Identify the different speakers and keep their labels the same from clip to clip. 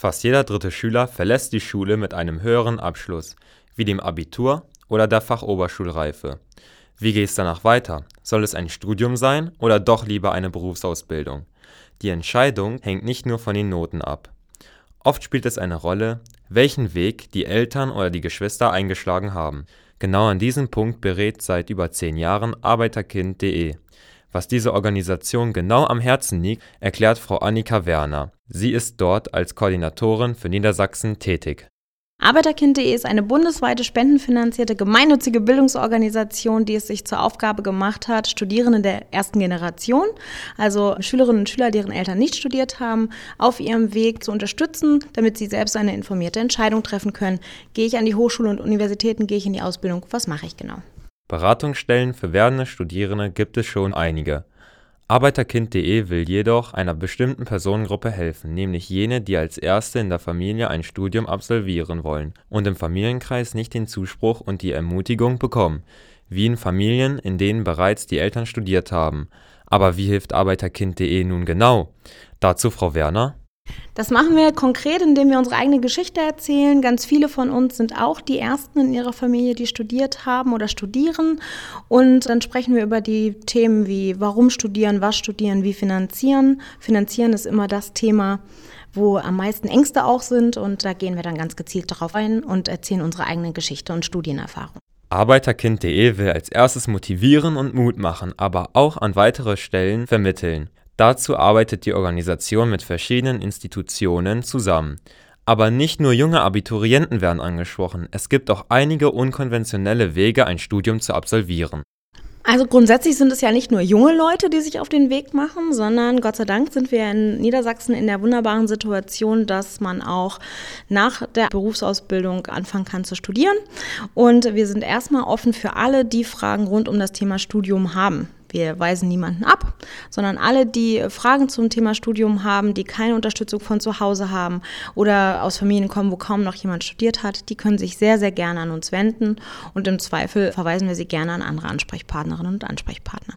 Speaker 1: Fast jeder dritte Schüler verlässt die Schule mit einem höheren Abschluss, wie dem Abitur oder der Fachoberschulreife. Wie geht es danach weiter? Soll es ein Studium sein oder doch lieber eine Berufsausbildung? Die Entscheidung hängt nicht nur von den Noten ab. Oft spielt es eine Rolle, welchen Weg die Eltern oder die Geschwister eingeschlagen haben. Genau an diesem Punkt berät seit über zehn Jahren Arbeiterkind.de. Was diese Organisation genau am Herzen liegt, erklärt Frau Annika Werner. Sie ist dort als Koordinatorin für Niedersachsen tätig.
Speaker 2: Arbeiterkind.de ist eine bundesweite spendenfinanzierte gemeinnützige Bildungsorganisation, die es sich zur Aufgabe gemacht hat, Studierende der ersten Generation, also Schülerinnen und Schüler, deren Eltern nicht studiert haben, auf ihrem Weg zu unterstützen, damit sie selbst eine informierte Entscheidung treffen können. Gehe ich an die Hochschule und Universitäten, gehe ich in die Ausbildung, was mache ich genau?
Speaker 1: Beratungsstellen für werdende Studierende gibt es schon einige. Arbeiterkind.de will jedoch einer bestimmten Personengruppe helfen, nämlich jene, die als Erste in der Familie ein Studium absolvieren wollen und im Familienkreis nicht den Zuspruch und die Ermutigung bekommen, wie in Familien, in denen bereits die Eltern studiert haben. Aber wie hilft Arbeiterkind.de nun genau? Dazu Frau Werner.
Speaker 2: Das machen wir konkret, indem wir unsere eigene Geschichte erzählen. Ganz viele von uns sind auch die Ersten in ihrer Familie, die studiert haben oder studieren. Und dann sprechen wir über die Themen wie warum studieren, was studieren, wie finanzieren. Finanzieren ist immer das Thema, wo am meisten Ängste auch sind. Und da gehen wir dann ganz gezielt darauf ein und erzählen unsere eigene Geschichte und Studienerfahrung.
Speaker 1: Arbeiterkind.de will als erstes motivieren und Mut machen, aber auch an weitere Stellen vermitteln. Dazu arbeitet die Organisation mit verschiedenen Institutionen zusammen. Aber nicht nur junge Abiturienten werden angesprochen, es gibt auch einige unkonventionelle Wege, ein Studium zu absolvieren.
Speaker 2: Also grundsätzlich sind es ja nicht nur junge Leute, die sich auf den Weg machen, sondern Gott sei Dank sind wir in Niedersachsen in der wunderbaren Situation, dass man auch nach der Berufsausbildung anfangen kann zu studieren. Und wir sind erstmal offen für alle, die Fragen rund um das Thema Studium haben. Wir weisen niemanden ab, sondern alle, die Fragen zum Thema Studium haben, die keine Unterstützung von zu Hause haben oder aus Familien kommen, wo kaum noch jemand studiert hat, die können sich sehr, sehr gerne an uns wenden und im Zweifel verweisen wir sie gerne an andere Ansprechpartnerinnen und Ansprechpartner.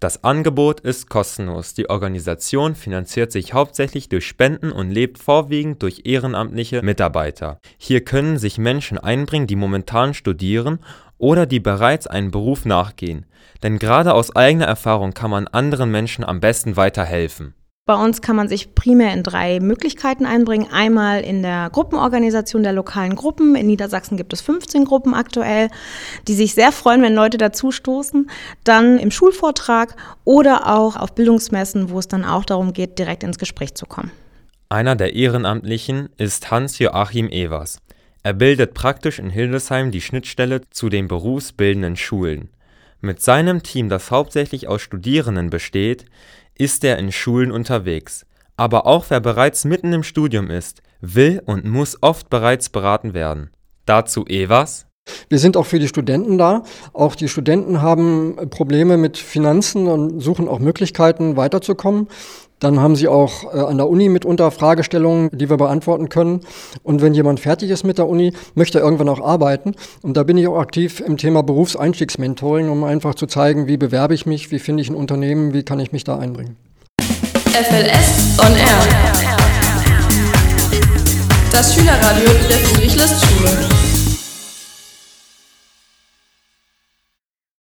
Speaker 1: Das Angebot ist kostenlos. Die Organisation finanziert sich hauptsächlich durch Spenden und lebt vorwiegend durch ehrenamtliche Mitarbeiter. Hier können sich Menschen einbringen, die momentan studieren oder die bereits einen Beruf nachgehen. Denn gerade aus eigener Erfahrung kann man anderen Menschen am besten weiterhelfen.
Speaker 2: Bei uns kann man sich primär in drei Möglichkeiten einbringen. Einmal in der Gruppenorganisation der lokalen Gruppen. In Niedersachsen gibt es 15 Gruppen aktuell, die sich sehr freuen, wenn Leute dazustoßen. Dann im Schulvortrag oder auch auf Bildungsmessen, wo es dann auch darum geht, direkt ins Gespräch zu kommen.
Speaker 1: Einer der Ehrenamtlichen ist Hans-Joachim Evers. Er bildet praktisch in Hildesheim die Schnittstelle zu den berufsbildenden Schulen. Mit seinem Team, das hauptsächlich aus Studierenden besteht, ist er in Schulen unterwegs. Aber auch wer bereits mitten im Studium ist, will und muss oft bereits beraten werden. Dazu Evas.
Speaker 3: Wir sind auch für die Studenten da. Auch die Studenten haben Probleme mit Finanzen und suchen auch Möglichkeiten weiterzukommen. Dann haben sie auch äh, an der Uni mitunter Fragestellungen, die wir beantworten können. Und wenn jemand fertig ist mit der Uni, möchte er irgendwann auch arbeiten. Und da bin ich auch aktiv im Thema Berufseinstiegsmentoring, um einfach zu zeigen, wie bewerbe ich mich, wie finde ich ein Unternehmen, wie kann ich mich da einbringen.
Speaker 4: FLS on Air. Das Schülerradio der Friedrich-List-Schule.